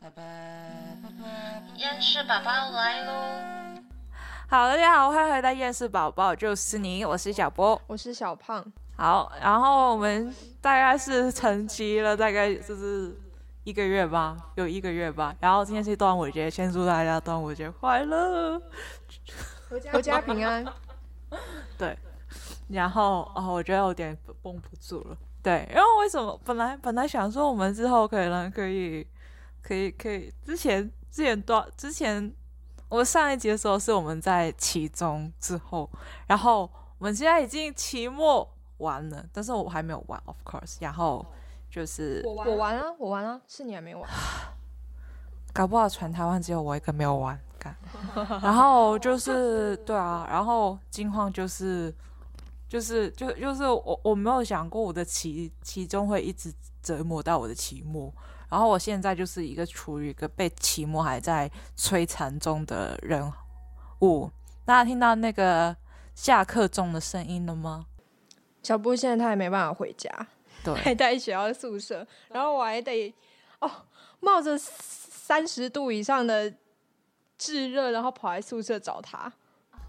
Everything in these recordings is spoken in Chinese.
拜拜。厌世宝宝来喽！好，大家好，欢迎回到厌世宝宝，就是你，我是小波，我是小胖。好，然后我们大概是沉寂了大概就是一个月吧，有一个月吧。然后今天是端午节，先祝大家端午节快乐，阖家平安。对，然后哦，我觉得有点绷不住了。对，然后为什么本来本来想说我们之后可能可以。可以可以，之前之前多之前，我们上一集的时候是我们在期中之后，然后我们现在已经期末完了，但是我还没有完，of course。然后就是我我完了，我完了，是你还没完，搞不好全台湾只有我一个没有完，干。然后就是对啊，然后金况就是就是就就是我我没有想过我的期期中会一直折磨到我的期末。然后我现在就是一个处于一个被期末还在摧残中的人物。大家听到那个下课钟的声音了吗？小布现在他也没办法回家，对，还在学校宿舍。然后我还得哦，冒着三十度以上的炙热，然后跑来宿舍找他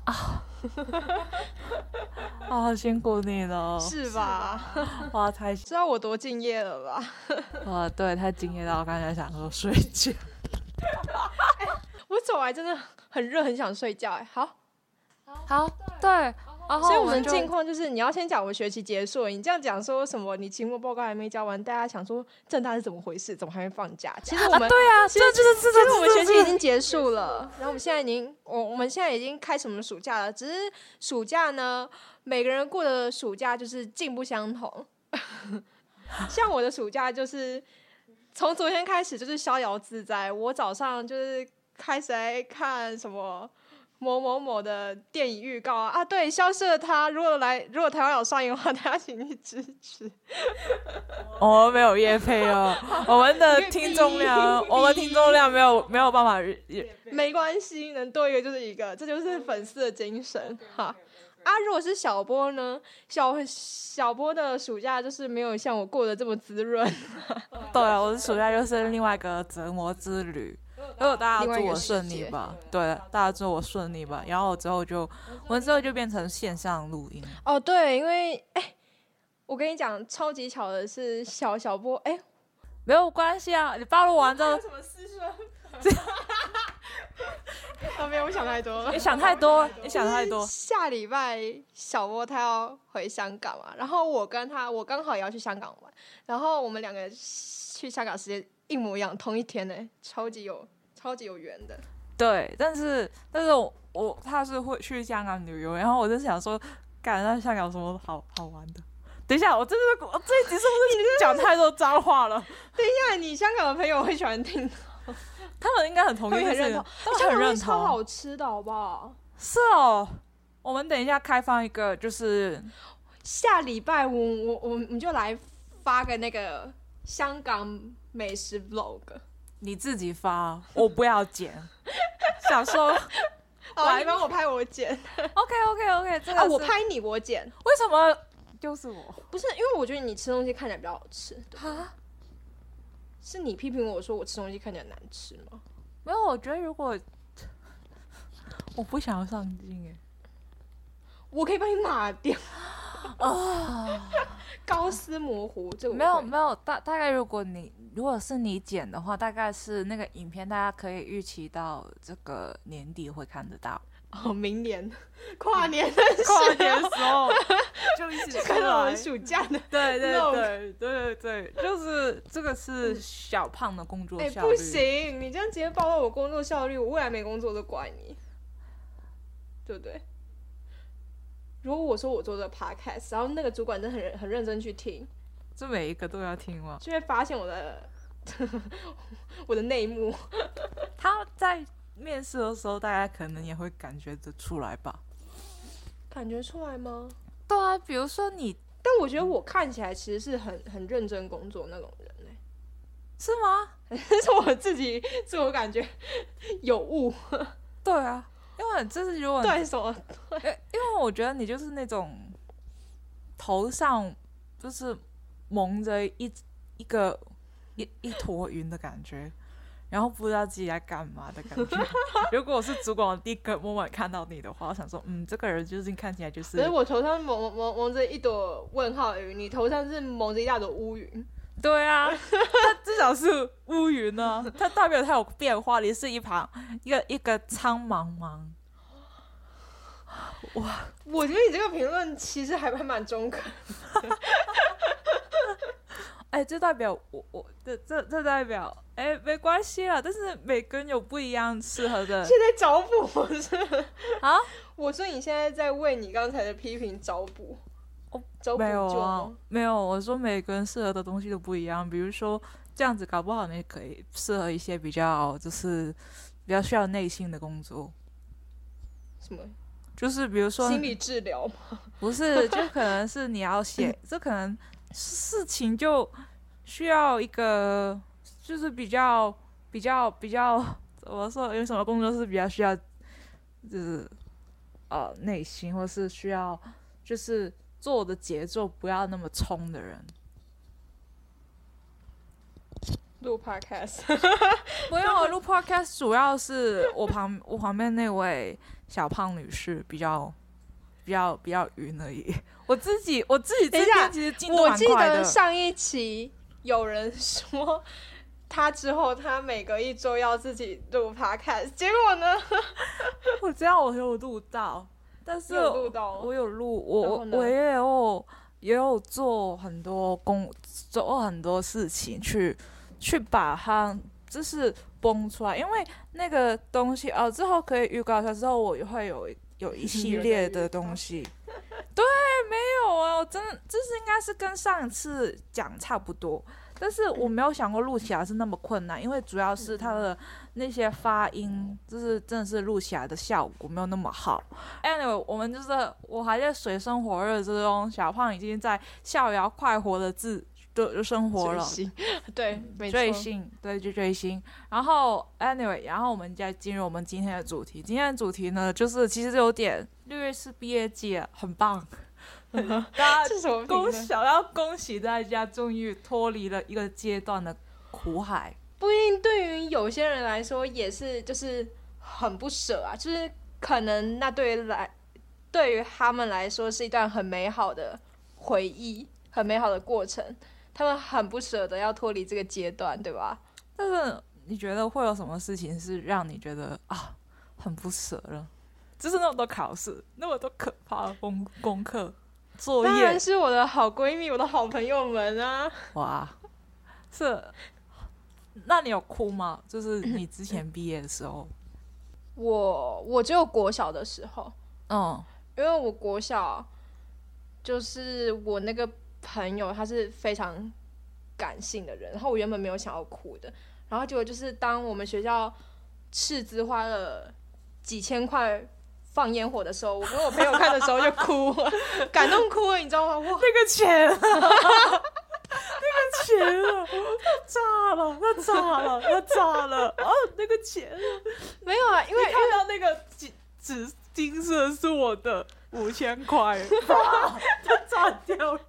啊。啊，辛苦你了，是吧？哇，太知道我多敬业了吧？啊，对，太敬业到我刚才想说睡觉。我走来真的很热，很想睡觉。哎，好，好，对。所以，我们近况就是，你要先讲我们学期结束。你这样讲说什么？你期末报告还没交完，大家想说正大是怎么回事？怎么还没放假？其实我们对啊，这就是其实我们学期已经结束了。然后我们现在已经，我我们现在已经开始我们暑假了。只是暑假呢，每个人过的暑假就是尽不相同。像我的暑假就是从昨天开始就是逍遥自在。我早上就是开始来看什么。某某某的电影预告啊啊，对，消失了他。如果来，如果台湾有上映的话，大家请去支持。我们没有夜配哦，我们的听众量，我们听众量没有没有办法。没关系，能多一个就是一个，这就是粉丝的精神哈。啊，如果是小波呢？小小波的暑假就是没有像我过得这么滋润。对啊，我的暑假就是另外一个折磨之旅。如果大家祝我顺利吧，对，大家祝我顺利吧。然后之后就，我们之后就变成线上录音。哦，对，因为哎，我跟你讲，超级巧的是小小波，哎，没有关系啊，你暴露完之后。什么私生？啊，没有，我想太多了。你想太多，你想太多。下礼拜小波他要回香港嘛，然后我跟他，我刚好也要去香港玩，然后我们两个去香港时间一模一样，同一天呢，超级有。超级有缘的，对，但是但是我我他是会去香港旅游，然后我就想说，干那香港有什么好好玩的？等一下，我真的我这一集是不是你讲太多脏话了？等一下，你香港的朋友会喜欢听，他们应该很同意，很认同，很认同，超好吃的，好不好？是哦，我们等一下开放一个，就是下礼拜我我我们就来发个那个香港美食 vlog。你自己发，我不要剪。想说，好，你帮我拍我剪。OK OK OK，啊，我拍你我剪。为什么就是我？不是，因为我觉得你吃东西看起来比较好吃。啊？是你批评我说我吃东西看起来难吃吗？没有，我觉得如果我不想要上镜，哎，我可以帮你抹掉。啊。高斯模糊，这没有没有大大概，如果你如果是你剪的话，大概是那个影片，大家可以预期到这个年底会看得到。哦，明年 跨年跨年的时候就一起看到我们暑假的，对对对对对对，就是这个是小胖的工作效率。不行，你这样直接暴露我工作效率，我未来没工作都怪你，对不对？如果我说我做这个 podcast，然后那个主管真的很很认真去听，这每一个都要听吗？就会发现我的我的内幕。他在面试的时候，大家可能也会感觉得出来吧？感觉出来吗？对啊，比如说你，但我觉得我看起来其实是很很认真工作那种人呢，是吗？是我自己自我感觉有误。对啊。因为这是如果 对什么？对因为我觉得你就是那种头上就是蒙着一一个一一坨云的感觉，然后不知道自己在干嘛的感觉。如果我是主管，我第一个 moment 看到你的话，我想说，嗯，这个人究竟看起来就是可是我头上蒙蒙蒙着一朵问号云，你头上是蒙着一大朵乌云。对啊，它至少是乌云呢，它代表它有变化，你是一旁一个一个苍茫茫。哇，我觉得你这个评论其实还还蛮中肯。哎，这代表我我这这这代表哎没关系啦，但是每个人有不一样适合的。现在找补是啊？我说你现在在为你刚才的批评找补。哦，找补没有啊？，没有。我说每个人适合的东西都不一样，比如说这样子，搞不好你可以适合一些比较就是比较需要内心的工作，什么就是比如说心理治疗吗？不是，就可能是你要写，这可能事情就需要一个，就是比较比较比较怎么说？有什么工作是比较需要，就是呃内心，或是需要就是做的节奏不要那么冲的人。录 podcast，不用我录 podcast，主要是我旁我旁边那位小胖女士比较比较比较晕而已。我自己我自己这等一下边其实进度我记。得上一期有人说。他之后，他每隔一周要自己录 podcast，结果呢？我知道我有录到，但是录我有录，我我也有也有做很多工，做很多事情去去把它就是崩出来，因为那个东西哦，之后可以预告一下，之后我也会有有一系列的东西。对，没有啊，我真的这是应该是跟上一次讲差不多，但是我没有想过录起来是那么困难，因为主要是它的那些发音，就是真的是录起来的效果没有那么好。Anyway，我们就是我还在水深火热之中，小胖已经在逍遥快活的自的生活了。对，没错追。星，对，就追星。然后，anyway，然后我们再进入我们今天的主题。今天的主题呢，就是其实有点六月是毕业季，很棒。大家恭喜，要恭喜大家，终于脱离了一个阶段的苦海。不一定对于有些人来说也是，就是很不舍啊，就是可能那对于来对于他们来说是一段很美好的回忆，很美好的过程，他们很不舍得要脱离这个阶段，对吧？但是你觉得会有什么事情是让你觉得啊很不舍了？就是那么多考试，那么多可怕的功功课、作业当然，是我的好闺蜜，我的好朋友们啊。哇，是。那你有哭吗？就是你之前毕业的时候，我我只有国小的时候，嗯，因为我国小就是我那个朋友，他是非常感性的人，然后我原本没有想要哭的，然后结果就是当我们学校斥资花了几千块放烟火的时候，我跟我朋友看的时候就哭了，感动哭了，你知道吗？哇，那个钱、啊，那个钱啊，它炸了，要炸了，要炸了啊！那个钱、啊，没有啊，因为看到那个金纸金色是我的五千块，啪它炸掉了。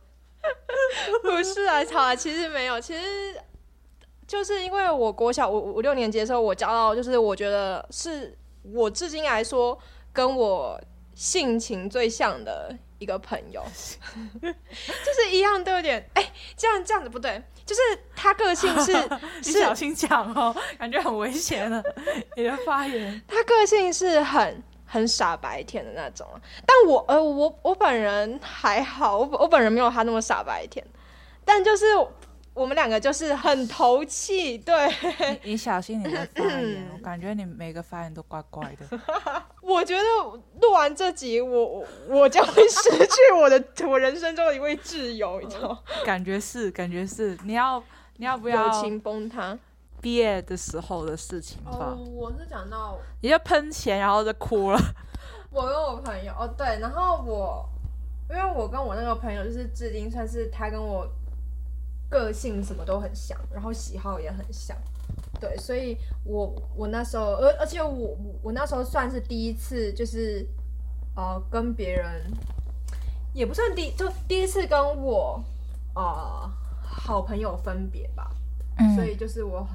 不是啊，好啊，其实没有，其实就是因为我国小五五六年级的时候，我交到就是我觉得是我至今来说跟我性情最像的一个朋友，就是一样都有点哎、这样这样子不对，就是他个性是 你小心讲哦，感觉很危险了。你的发言，他个性是很很傻白甜的那种啊，但我呃我我本人还好，我我本人没有他那么傻白甜，但就是我们两个就是很投气，对你你小心你的发言，我感觉你每个发言都怪怪的。我觉得录完这集，我我我将会失去我的 我人生中的一位挚友，你知道吗？感觉是，感觉是，你要你要不友要情崩塌。毕业的时候的事情吧？哦，我是讲到你就喷钱，然后就哭了。我跟我朋友哦，对，然后我因为我跟我那个朋友就是至今算是他跟我个性什么都很像，然后喜好也很像，对，所以我我那时候，而而且我我我那时候算是第一次就是呃跟别人也不算第就第一次跟我呃好朋友分别吧，嗯所以就是我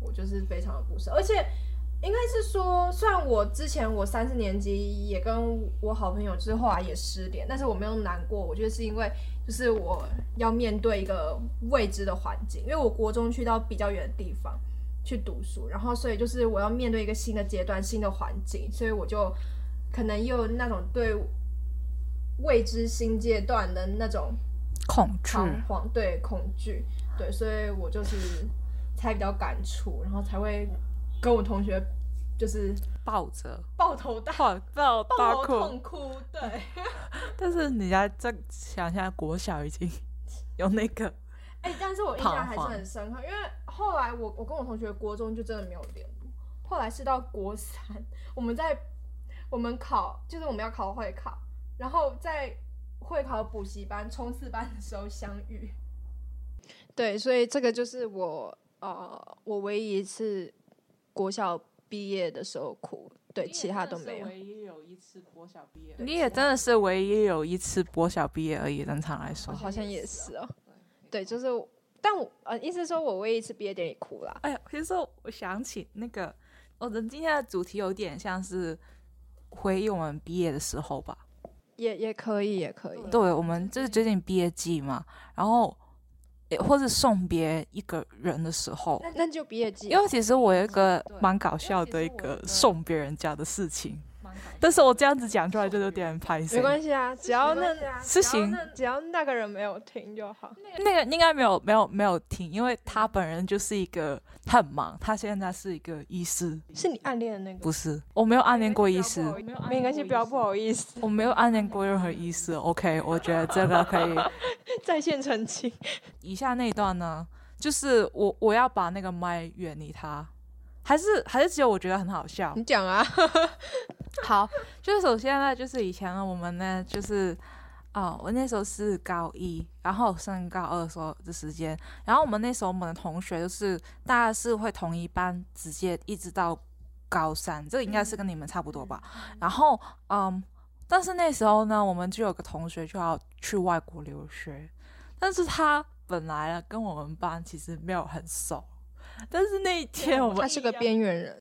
我就是非常的不舍，而且应该是说，虽然我之前我三四年级也跟我好朋友之后来也失联，但是我没有难过，我觉得是因为就是我要面对一个未知的环境，因为我国中去到比较远的地方去读书，然后所以就是我要面对一个新的阶段、新的环境，所以我就可能也有那种对未知新阶段的那种恐惧，彷徨，对恐惧，对，所以我就是才比较感触，然后才会跟我同学就是抱着抱头大抱抱抱头大哭。痛哭，对，但是你家再想一下，国小已经有那个 哎、但是我印象还是很深刻，因为后来我我跟我同学国中就真的没有联络，后来是到国三，我们在我们考就是我们要考会考，然后在会考补习班冲刺班的时候相遇。对，所以这个就是我呃我唯一一次国小毕业的时候哭，对，其他都没有。唯一有一次国小毕业，你也真的是唯一有一次国小毕业而已。正常来说哦，好像也是哦。对，就是，但我呃，意思说我唯一一次毕业典礼哭了。哎呀，其实我想起那个，我们今天的主题有点像是回忆我们毕业的时候吧。也也可以，也可以。对，我们就是最近毕业季嘛，然后也或是送别一个人的时候。因为其实我有一个蛮搞笑的一个送别人家的事情，但是我这样子讲出来就有点拍没关系啊，只要那是行，只要那个人没有听就好。那个应该没有没有没有听，因为他本人就是一个他很忙，他现在是一个医师，是你暗恋的那个？不是，我没有暗恋过医师，没关系，不要不好意思，我没有暗恋过任何医师。OK，我觉得这个可以。在线澄清。以下那一段呢，就是我我要把那个麦远离他，还是还是只有我觉得很好笑。你讲啊，好，就是首先呢，就是以前呢，我们呢，就是啊、我那时候是高一，然后升高二的时候的时间，然后我们那时候我们的同学就是大家是会同一班，直接一直到高三，这个应该是跟你们差不多吧。然后嗯，但是那时候呢，我们就有个同学就要去外国留学，但是他本来呢跟我们班其实没有很熟。但是那一天我们他是个边缘人，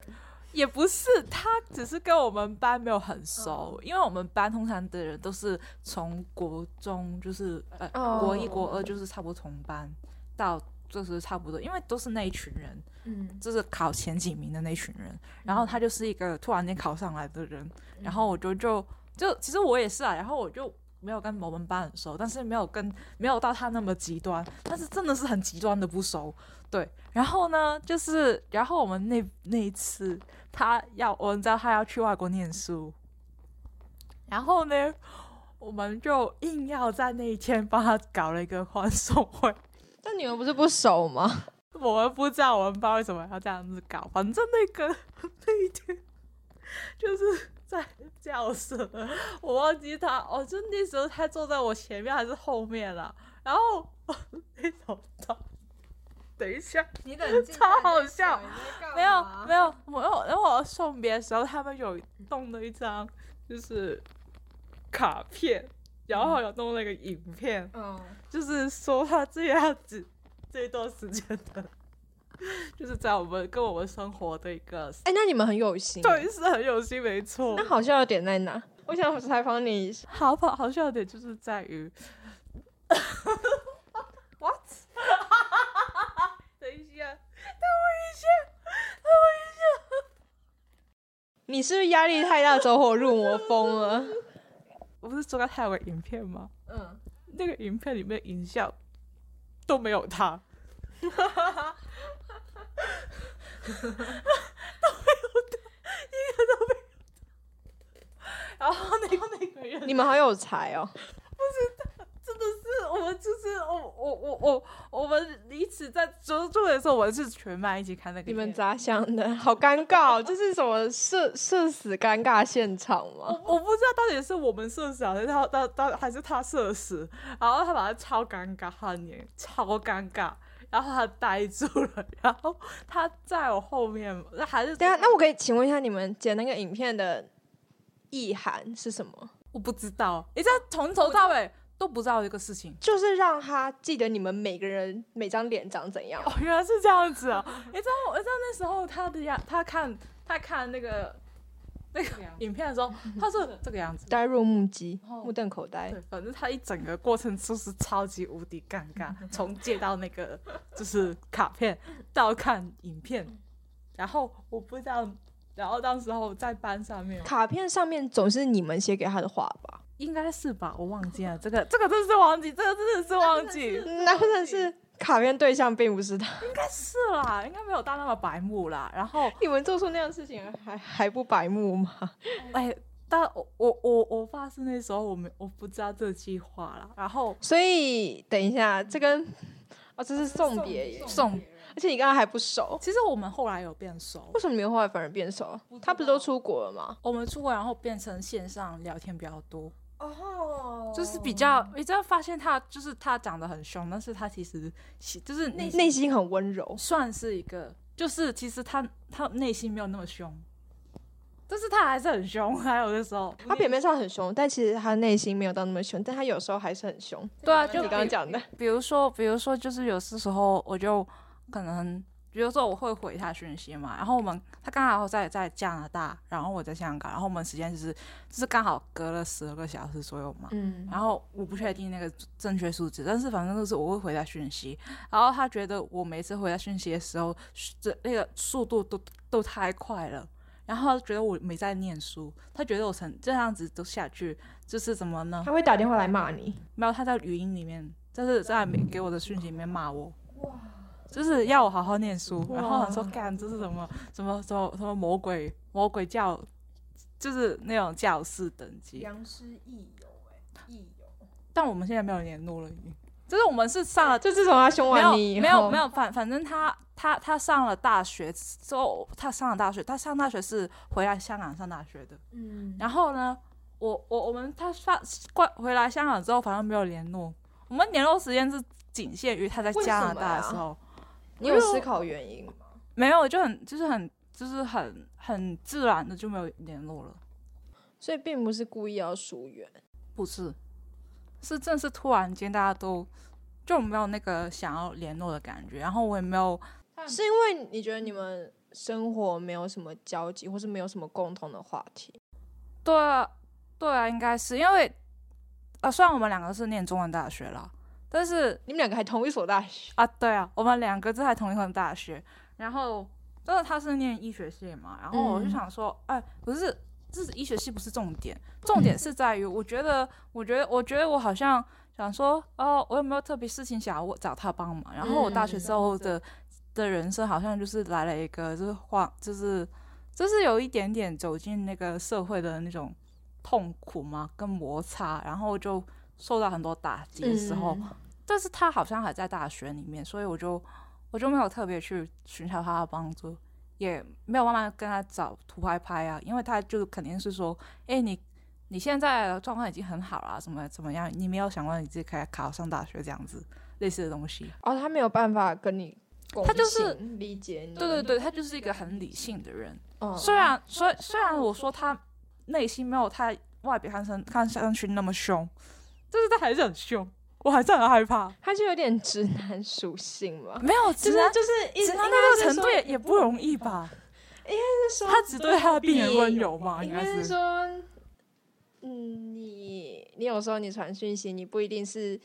也不是，他只是跟我们班没有很熟，因为我们班通常的人都是从国中就是呃、哦。国一国二就是差不多同班到就是差不多，因为都是那一群人，嗯，就是考前几名的那群人，然后他就是一个突然间考上来的人，然后我就就就其实我也是啊，然后我就。没有跟我们班很熟，但是没有跟没有到他那么极端，但是真的是很极端的不熟，对。然后呢，就是然后我们那那一次，他要我们知道他要去外国念书，然后呢，我们就硬要在那一天帮他搞了一个欢送会。但你们不是不熟吗？我们不知道我们班为什么要这样子搞，反正那个 那一天就是在教室，我忘记他，哦，就那时候他坐在我前面还是后面了，然后那种到，等一下，你冷静 超好笑没有没有，有，我有，然后我送别的时候，他们有弄了一张就是卡片，然后有弄那个影片，嗯，就是说他这样子 这一段时间的，就是在我们跟我们生活的一个，哎，那你们很有心，对，是很有心，没错那。好笑的点在哪？我想采访你。好好好笑的点就是在于，what？等一下，等我一下，等我一下。你是不是压力太大，走火入魔疯了？我不是说他有个影片吗？嗯，那个影片里面影像都没有他，都没有他，一个都没有。然后那个那个人 你们好有才哦。真的是我们就是我我我我我们彼此在做做的时候，我们是全班一起看那个。你们咋想的？好尴尬、哦，这是什么社社死尴尬现场吗？我不知道到底是我们社死，还是他他他还是他社死，然后他把他超尴尬，他的脸超尴尬，然后他呆住了，然后他在我后面，那还是对啊，那我可以请问一下，你们剪那个影片的意涵是什么？我不知道，你知道从头到尾都不知道这个事情。就是让他记得你们每个人每张脸长怎样。哦，原来是这样子啊！你知道，我知道那时候他的样，他看他看那个那个影片的时候，他是这个样子。呆若木鸡，哦目瞪口呆对，。反正他一整个过程就是超级无敌尴尬，从借到那个就是卡片到看影片，然后我不知道，然后当时候在班上面卡片上面总是你们写给他的话吧？应该是吧，我忘记了这个这个真是忘记，这个真的是忘记，那或者是卡片对象并不是他？应该是啦，应该没有到那么白目啦。然后你们做出那样的事情还还不白目吗？哎，但我我我我爸是那时候我没我不知道这个计划啦，然后所以等一下，这跟哦，这是送别耶，送，而且你刚刚还不熟，其实我们后来有变熟为，什么你们后来反而变熟？他不是都出国了吗？我们出国然后变成线上聊天比较多。哦就是比较，你知道发现他就是他长得很凶，但是他其实其就是内内心很温柔。算是一个，就是其实他他内心没有那么凶，但是他还是很凶，还有的时候，他表面上很凶，但其实他内心没有到那么凶，但他有时候还是很凶。对啊，就你刚刚讲的，比如说，比如说就是有些时候我就可能。比如说我会回他讯息嘛，然后我们他刚好在在加拿大，然后我在香港，然后我们时间就是就是刚好隔了十二个小时左右嘛，嗯，然后我不确定那个正确数字，但是反正就是我会回他讯息，然后他觉得我每次回他讯息的时候，这那个速度都都太快了，然后他觉得我没在念书，他觉得我成这样子都下去，就是怎么呢？他会打电话来骂你。没有，他在语音里面，就是在没给我的讯息里面骂我。就是要我好好念书，然后他说干这是什么什么什么什么魔鬼魔鬼教，就是那种教士等级。良师益友，哎，益友。但我们现在没有联络了，已经。就是我们是上了，就自从他凶没有完你以后，没有没有，反反正他他他上了大学之后，他上了大学，他上大学是回来香港上大学的。嗯，然后呢，我我我们他上过回来香港之后，反正没有联络。我们联络时间是仅限于他在加拿大的时候，你有思考原因吗？没有，就很就是很就是很很自然的就没有联络了。所以并不是故意要疏远。不是，是正是突然间大家都就没有那个想要联络的感觉，然后我也没有是因为你觉得你们生活没有什么交集，或是没有什么共同的话题？对啊，对啊，应该是因为啊，虽然我们两个是念中文大学啦，但是你们两个还同一所大学，啊，对啊，我们两个是在同一所大学，然后真的他是念医学系嘛，然后我就嗯。想说，哎，不是，这是医学系不是重点，重点是在于，我觉得，我觉得，我觉得我好像想说，哦，我有没有特别事情想要我找他帮忙？然后我大学之后的、的人生好像就是来了一个就是晃，就是就是有一点点走进那个社会的那种痛苦嘛，跟摩擦，然后就受到很多打击的时候，嗯但是他好像还在大学里面，所以我就我就没有特别去寻求他的帮助，也没有慢慢跟他找图拍拍啊，因为他就肯定是说，哎、你你现在的状况已经很好了，怎么怎么样，你没有想过你自己可以考上大学这样子类似的东西。哦，他没有办法跟你共他就是情理解你。对对对，他就是一个很理性的人，嗯，虽然虽虽然我说他内心没有他外表看上看上去那么凶，但是他还是很凶，我还是很害怕。他就有点直男属性嘛，没有，就是直男就是一直男应到这个程度也也不容易吧？应该是说他只对他的病人温柔嘛，应应该是。说，嗯，你你有时候你传讯息，你不一定是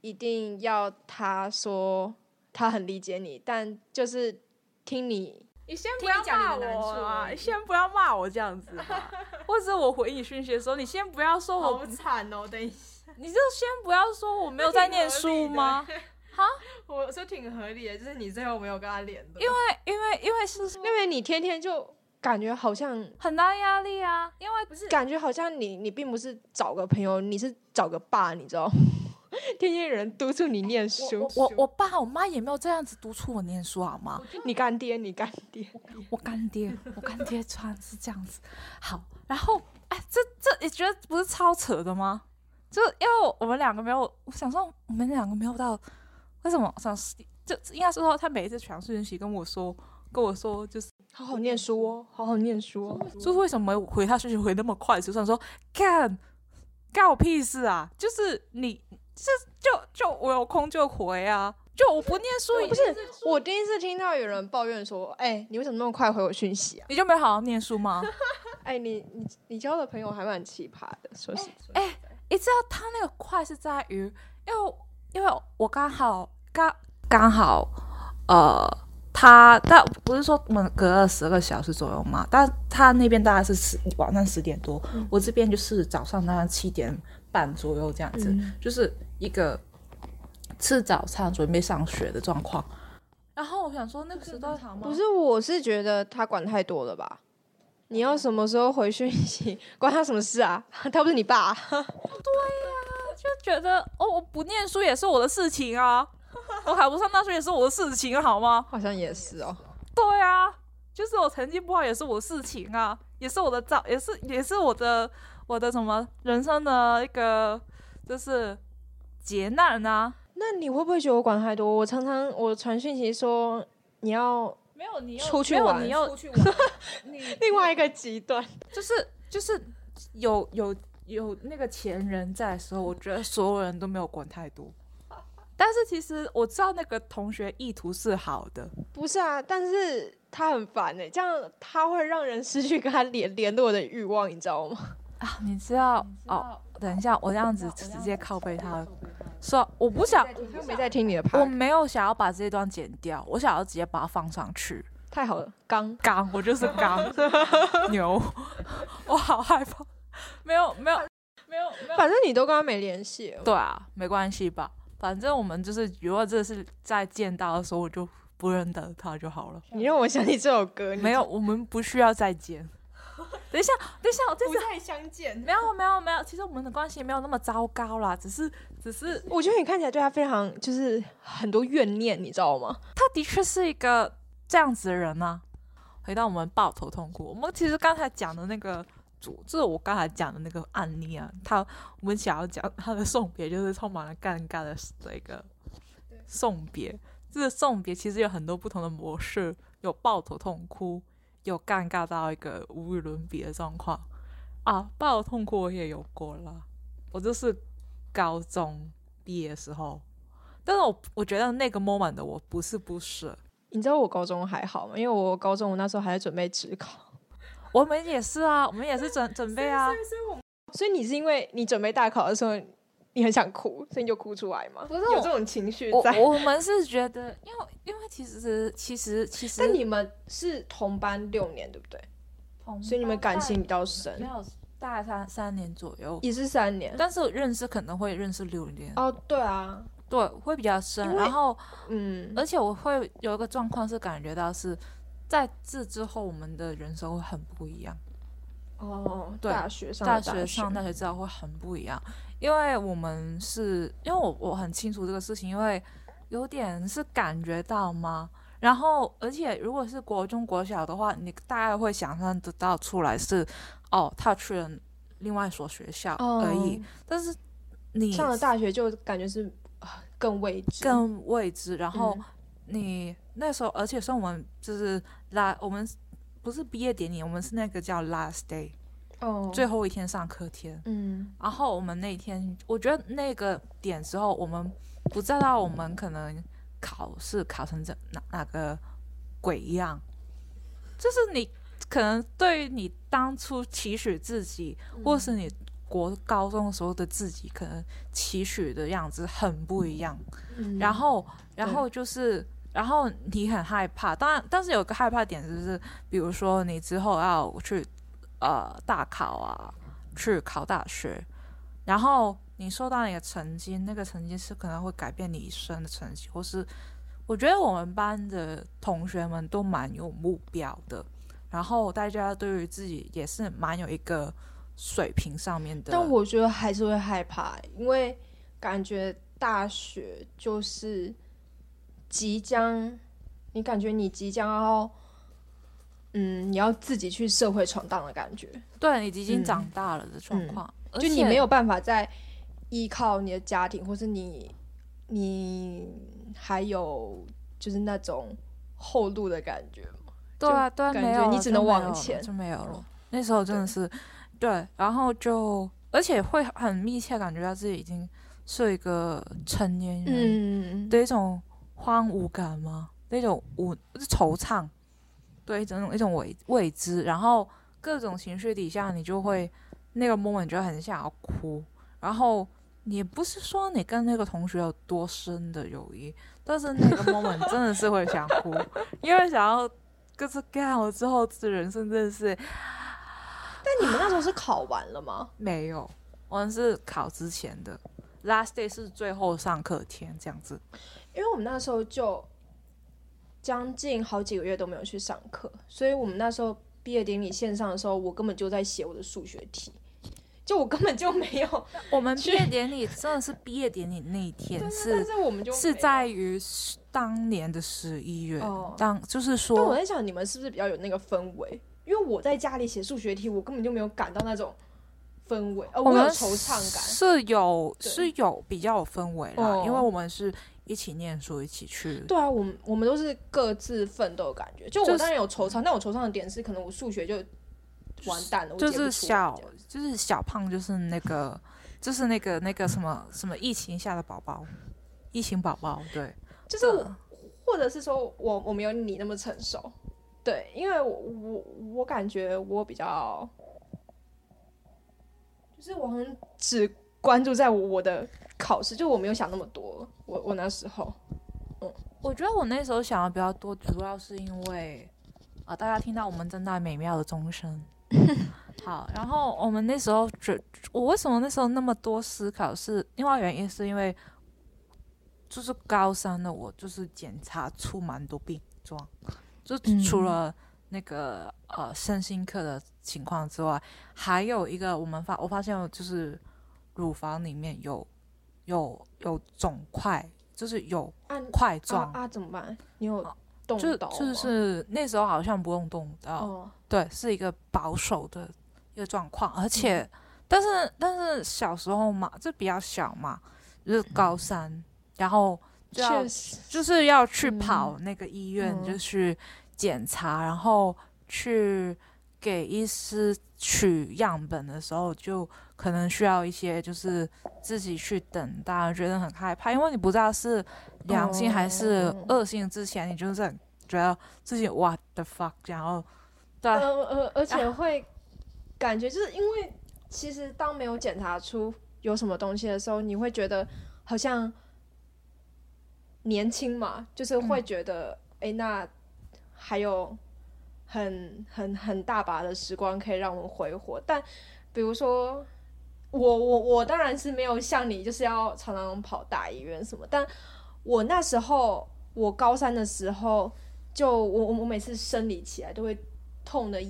一定要他说他很理解你，但就是听你你先不要骂我啊你先不要骂我这样子吧。或者我回你讯息的时候，你先不要说我，惨哦！等一下，你就先不要说我没有在念书吗？我说挺合理的，就是你最后没有跟他联络，因为因为因为是因为你天天就感觉好像很大压力啊，因为不是感觉好像你你并不是找个朋友，你是找个爸，你知道吗？天天有人督促你念书，我我爸我妈也没有这样子督促我念书好吗？你干爹，你干爹，我干爹，我干爹穿是这样子。好，然后哎，这这你觉得不是超扯的吗？就因为我们两个没有，我想说我们两个没有到，为什么想就应该是说他每一次传讯息跟我说跟我说就是好好念书哦，好好念书哦。就是为什么回他讯息回那么快？就想说干，干我屁事啊！就是你，这就就我有空就回啊，就我不念书也不是我第一次听到有人抱怨说，哎、你为什么那么快回我讯息啊？你就没好好念书吗？哎、你你你交的朋友还蛮奇葩的，说实话。哎、你知道他那个快是在于，因为因为我刚好刚刚好呃，他但不是说我们隔了十二个小时左右嘛，但他那边大概是十晚上十点多，我这边就是早上大概七点半左右这样子，嗯就是一个吃早餐准备上学的状况。然后我想说，那个时段长吗？不是，我是觉得他管太多了吧？你要什么时候回讯息，关他什么事啊？他不是你爸、对呀就觉得哦，我不念书也是我的事情啊，我考不上大学也是我的事情，好吗？好像也是哦。对啊，就是我成绩不好也是我的事情啊，也是我的造，也是也是我的我的什么人生的一个就是劫难啊。那你会不会觉得我管太多？我常常我传讯息说你要没有你出去玩没有你要 出去玩，你 另外一个极端，就是就是有有有那个前人在的时候，我觉得所有人都没有管太多。但是其实我知道那个同学意图是好的，不是啊？但是他很烦哎、这样他会让人失去跟他联联络的欲望，你知道吗？啊，你知道哦？等一下，我这样子直接靠背他，说我不想，他没在听你的我，没有想要把这段剪掉，我想要直接把它放上去。太好了，刚刚，我就是刚 牛，我好害怕。没有，没有，没有，没有。反正你都跟他没联系，对啊，没关系吧？反正我们就是，如果这是在见到的时候，我就不认得他就好了。你让我想起这首歌，没有，我们不需要再见。等一下，等一下，我这次太相见。没有，没有，没有。其实我们的关系没有那么糟糕啦，只是，只是我觉得你看起来对他非常就是很多怨念，你知道吗？他的确是一个这样子的人啊。回到我们抱头痛哭，我们其实刚才讲的那个主，就是我刚才讲的那个案例啊，他我们想要讲他的送别，就是充满了尴尬的这个送别。这个送别其实有很多不同的模式，有抱头痛哭，有尴尬到一个无与伦比的状况啊。抱头痛苦我也有过啦，我就是高中毕业的时候，但是我我觉得那个 moment 的我不是不舍，你知道我高中还好吗？因为我高中我那时候还在准备职考，我们也是啊，我们也是准准备啊，所以你是因为你准备大考的时候，你很想哭，所以你就哭出来吗？不是有这种情绪我在。我们是觉得，因为因为其实其实其实，但你们是同班六年，对不对？所以你们感情比较深没深，有大概三三年左右，也是三年。但是认识可能会认识六年，哦，对啊，对，会比较深。然后，嗯，而且我会有一个状况是感觉到是在这之后，我们的人生会很不一样。哦，对大学上大的学上大学之后会很不一样，因为我们是因为我我很清楚这个事情，因为有点是感觉到吗？然后，而且如果是国中、国小的话，你大概会想象得到出来是，哦，他去了另外一所学校而已。但是你哦上了大学就感觉是啊更未知，更未知，然后嗯你那时候，而且是我们就是拉，我们不是毕业典礼，我们是那个叫 last day，哦，最后一天上课天。嗯然后我们那天，我觉得那个点之后，我们不知道我们可能考试考成这哪哪个鬼样，就是你可能对于你当初期许自己，或是你国高中的时候的自己，可能期许的样子很不一样。嗯然后，然后就是，然后你很害怕。当然，但是有个害怕点就是，比如说你之后要去呃大考啊，去考大学，然后你收到你的成绩，那个成绩是可能会改变你一生的成绩，或是我觉得我们班的同学们都蛮有目标的，然后大家对于自己也是蛮有一个水平上面的。但我觉得还是会害怕，因为感觉大学就是即将，你感觉你即将要，嗯，你要自己去社会闯荡的感觉，对你已经嗯长大了的状况，而就你没有办法再依靠你的家庭，或是你你还有就是那种后路的感觉嘛。对啊，对啊，感没有你只能往前就没有了。嗯那时候真的是对，然后就而且会很密切感觉到自己已经是一个成年人嗯，的一种荒芜感吗？那种无惆怅，对一种一种未未知，然后各种情绪底下，你就会那个 moment 就很想要哭，然后你不是说你跟那个同学有多深的友谊，但是那个 moment 真的是会想哭，因为想要就是干了之后这人生真的是但你们那时候是考完了吗？没有，我们是考之前的 last day 是最后上课天这样子。因为我们那时候就将近好几个月都没有去上课，所以我们那时候毕业典礼线上的时候，我根本就在写我的数学题，就我根本就没有，我们毕业典礼真的是毕业典礼那一天是但是是我们就是在于当年的十一月，哦。当就是但我在想，你们是不是比较有那个氛围？因为我在家里写数学题，我根本就没有感到那种氛围，呃，我有们惆怅感。是有是有比较有氛围啦，哦。因为我们是一起念书，一起去。对啊，我们我们都是各自奋斗的感觉。就就是我当然有惆怅，但我惆怅的点是，可能我数学就完蛋了，就是小就是小胖，就是那个就是那个那个什么什么疫情下的宝宝，疫情宝宝，对，就是我或者是说我我没有你那么成熟，对，因为我我我感觉我比较，就是我很只关注在我我的考试，就我没有想那么多，我我那时候，嗯。我觉得我那时候想的比较多，主要是因为啊、大家听到我们正在美妙的钟声。好，然后我们那时候觉，我为什么那时候那么多思考是，另外原因是因为，就是高三的我就是检查出蛮多病状，就除嗯。了那个、呃身心课的情况之外，还有一个我们发我发现就是乳房里面有有有肿块，就是有啊块状。啊，啊怎么办？你有动就是就是那时候好像不用动刀，哦，对，是一个保守的一个状况，而嗯。且、但是但是小时候嘛，就比较小嘛，就是高三，然后就要就是要去嗯。跑那个医院，嗯。就去检查，然后去给医师取样本的时候，就可能需要一些就是自己去等待，觉得很害怕，因为你不知道是良性还是哦恶性，之前你就是很觉得自己 what the fuck，然后对，呃呃，而且会感觉就是因为其实当没有检查出有什么东西的时候，你会觉得好像年轻嘛，就是会觉得哎、诶那还有很很很大把的时光可以让我们挥霍。但比如说我我我当然是没有像你就是要常常跑大医院什么，但我那时候我高三的时候，就我我我每次生理起来都会痛的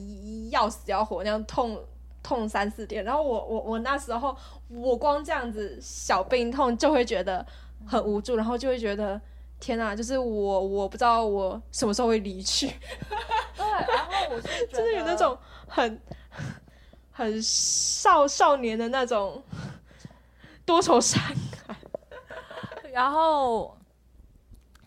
要死要活那样痛痛三四天，然后我我我那时候我光这样子小病痛就会觉得很无助，然后就会觉得天哪，就是我我不知道我什么时候会离去，然后我是 就是有那种很很少少年的那种多愁善感。然后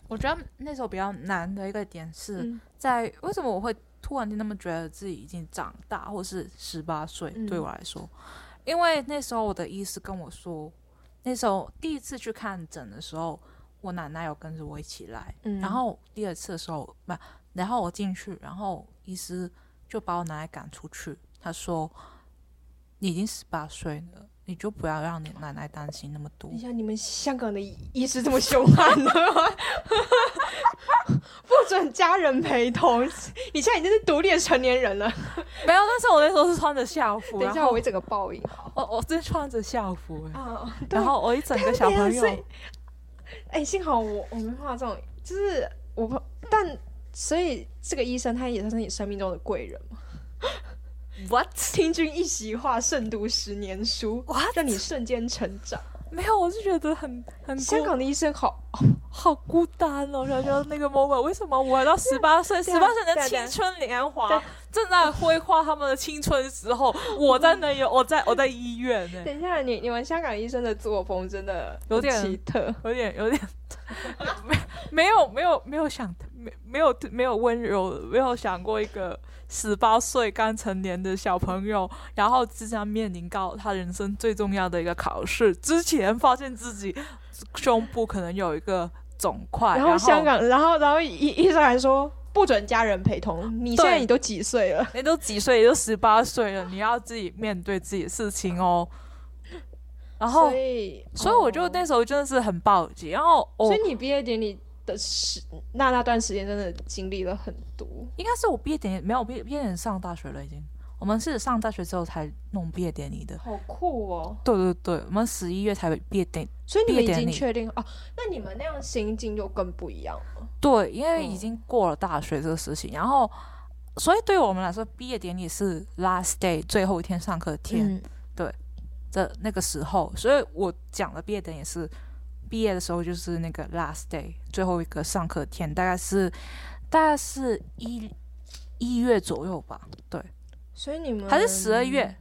我觉得那时候比较难的一个点是嗯在为什么我会突然间那么觉得自己已经长大，或是十八岁，嗯对我来说，因为那时候我的医师跟我说，那时候第一次去看诊的时候，我奶奶有跟着我一起来，嗯然后第二次的时候，不，然后我进去，然后医师就把我奶奶赶出去，他说：“你已经十八岁了，你就不要让你奶奶担心那么多你像。你们香港的医师这么凶悍的吗？不准家人陪同，你现在已经是独立的成年人了。”没有，但是我那时候是穿着校服，等一下，我一整个报应。我我真穿着校服、欸，啊，然后我一整个小朋友哎、幸好我我没碰到这种，就是我不，但所以这个医生他也算是你生命中的贵人嘛。what 听君一席话，胜读十年书，what？让你瞬间成长。没有，我是觉得很很香港的医生好，好孤单哦，我觉得那个 moment，为什么我到十八岁，十八岁的青春年华？对正在挥霍他们的青春时候，我在那有 我在我在医院呢、等一下，你你们香港医生的作风真的有点奇特。有点有点，没没有没有没有想没没有没有温柔，没有想过一个十八岁刚成年的小朋友，然后即将面临到他人生最重要的一个考试之前，发现自己胸部可能有一个肿块，然然后香港，然后然后医医生还说不准家人陪同。你现在你都几岁了？你都几岁？你都十八岁了，你要自己面对自己的事情哦。然后所，以所以我就哦那时候真的是很暴击，然后我所以你毕业典礼的时那那段时间真的经历了很多。应该是我毕业典礼没有毕业毕业典礼上大学了已经，我们是上大学之后才弄毕业典礼的。好酷哦！对对对，我们十一月才毕业典礼。所以你们已经确定哦？那你们那样心境就更不一样了。对，因为已嗯经过了大学这个事情，然后所以对于我们来说，毕业典礼是 last day 最后一天上课天嗯的那个时候，所以我讲的毕业典礼是毕业的时候就是那个 last day 最后一个上课天，大概是大概是一一月左右吧，对，所以你们还是十二月。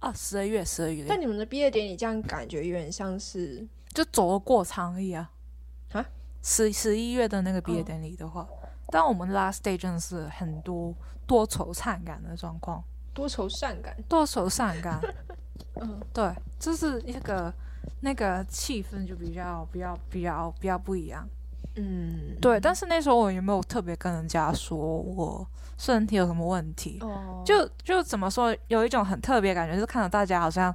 啊，十二月，十二月，但你们的毕业典礼这样感觉有点像是就走了过场而已啊。啊，十十一月的那个毕业哦典礼的话，但我们 last day 真的是很多多愁善感的状况，多愁善感。多愁善感。嗯，对，就是一个那个气氛就比较比较比较比较不一样。嗯，对，但是那时候我也没有特别跟人家说我身体有什么问题，哦，就就怎么说，有一种很特别感觉，就是看到大家好像，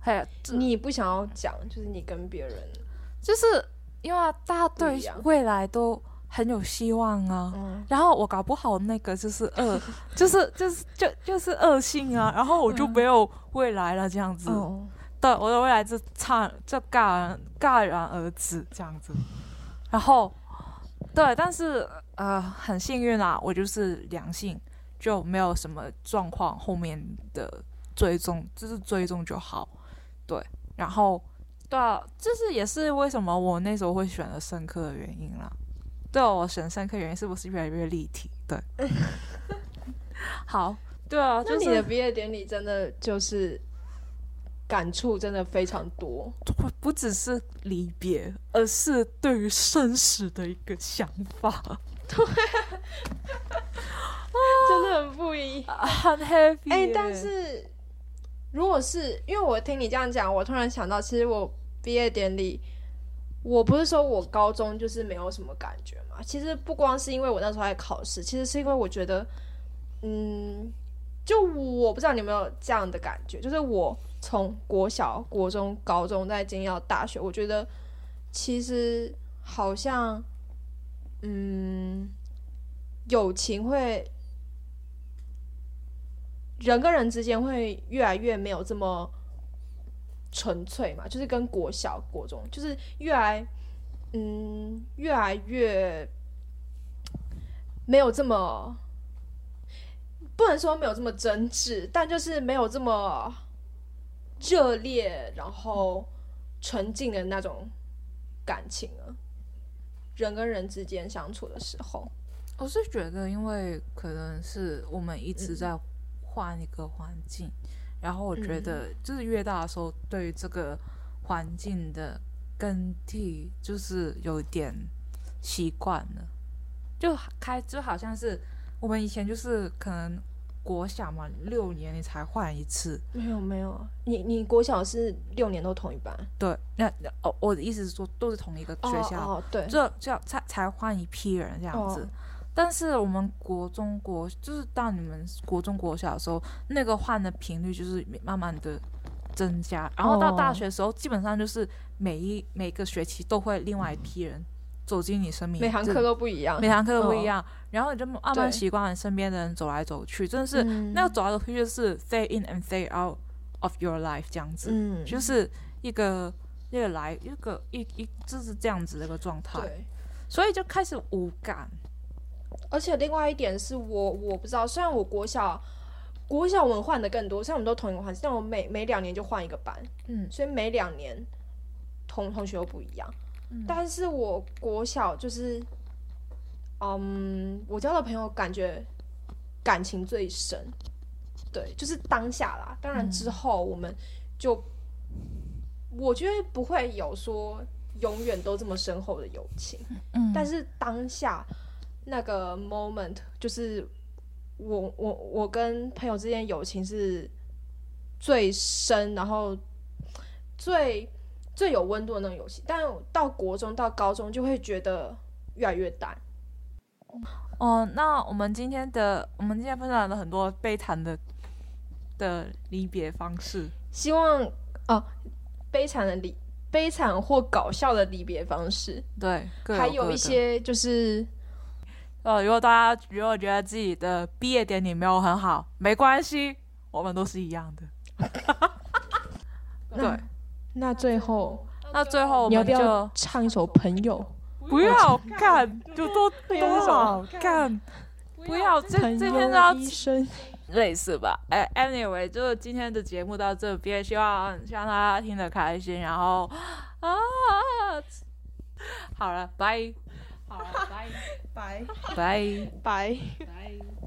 嘿你不想要讲，就是你跟别人，就是因为大家对未来都很有希望啊。嗯，然后我搞不好那个就是恶，就是就是就就是恶性啊，然后我就没有未来了这样子。哦，对，我的未来就差就戛然戛然而止这样子。然后对，但是呃很幸运啦，我就是良性，就没有什么状况，后面的追踪就是追踪就好。对，然后对啊，这是也是为什么我那时候会选择深科的原因啦。对、哦，我选深科原因是不是越来越立体？对，好，对啊，那就是你的毕业典礼真的就是感触真的非常多。不不只是离别，而是对于生死的一个想法，对 真的很不一样。很 happy 哎、耶。但是如果是因为我听你这样讲，我突然想到，其实我毕业典礼，我不是说我高中就是没有什么感觉嘛。其实不光是因为我那时候在考试，其实是因为我觉得，嗯，就我不知道你有没有这样的感觉，就是我从国小、国中、高中再进到大学，我觉得其实好像，嗯，友情会人跟人之间会越来越没有这么纯粹嘛，就是跟国小、国中，就是越来，嗯，越来越没有这么，不能说没有这么真挚，但就是没有这么热烈，然后纯净的那种感情了。人跟人之间相处的时候，我是觉得，因为可能是我们一直在换一个环境，然后我觉得就是越大的时候，对于这个环境的更替，就是有点习惯了，就开就好像是我们以前就是可能国小嘛，六年你才换一次，没有没有，你你国小是六年都同一班？对，那那哦，我的意思是说都是同一个学校，哦哦对，这这样才才换一批人这样子。哦。但是我们国中国就是到你们国中国小的时候，那个换的频率就是慢慢的增加，然后到大哦学的时候，基本上就是每一每个学期都会另外一批人走进你生命，每堂课都不一样，每堂课都不一嗯。样，然后你就慢慢习惯了身边的人走来走去，真的是、嗯那个走来走去就是 fade in and fade out of your life 这样子，嗯，就是一个一个来一个一一就是这样子的一个状态，所以就开始无感。而且另外一点是我我不知道，虽然我国小国小我们换的更多，虽然我们都同一个环境，但我每每两年就换一个班，嗯。所以每两年同同学又不一样。嗯但是我国小就是，嗯，我交的朋友感觉感情最深，对，就是当下啦。当然之后我们就，我觉得不会有说永远都这么深厚的友情。嗯，但是当下那个 moment，就是我我我跟朋友之间友情是最深，然后最最有温度的那种游戏。但到国中到高中就会觉得越来越淡。哦，那我们今天的我们今天分享了很多悲惨的的离别方式。希望哦，悲惨的离悲惨或搞笑的离别方式，对，各还有一些就是呃，如果大家如果觉得自己的毕业典礼没有很好，没关系，我们都是一样的。对，那最后那最后我们你要不要就唱一首《朋友不要干，就多有一首多好干，不要这》？这天都要类似吧？哎，anyway，就是今天的节目到这边，希望希望大家听得开心，然后 啊，好了，拜，好了，拜拜拜 拜。拜。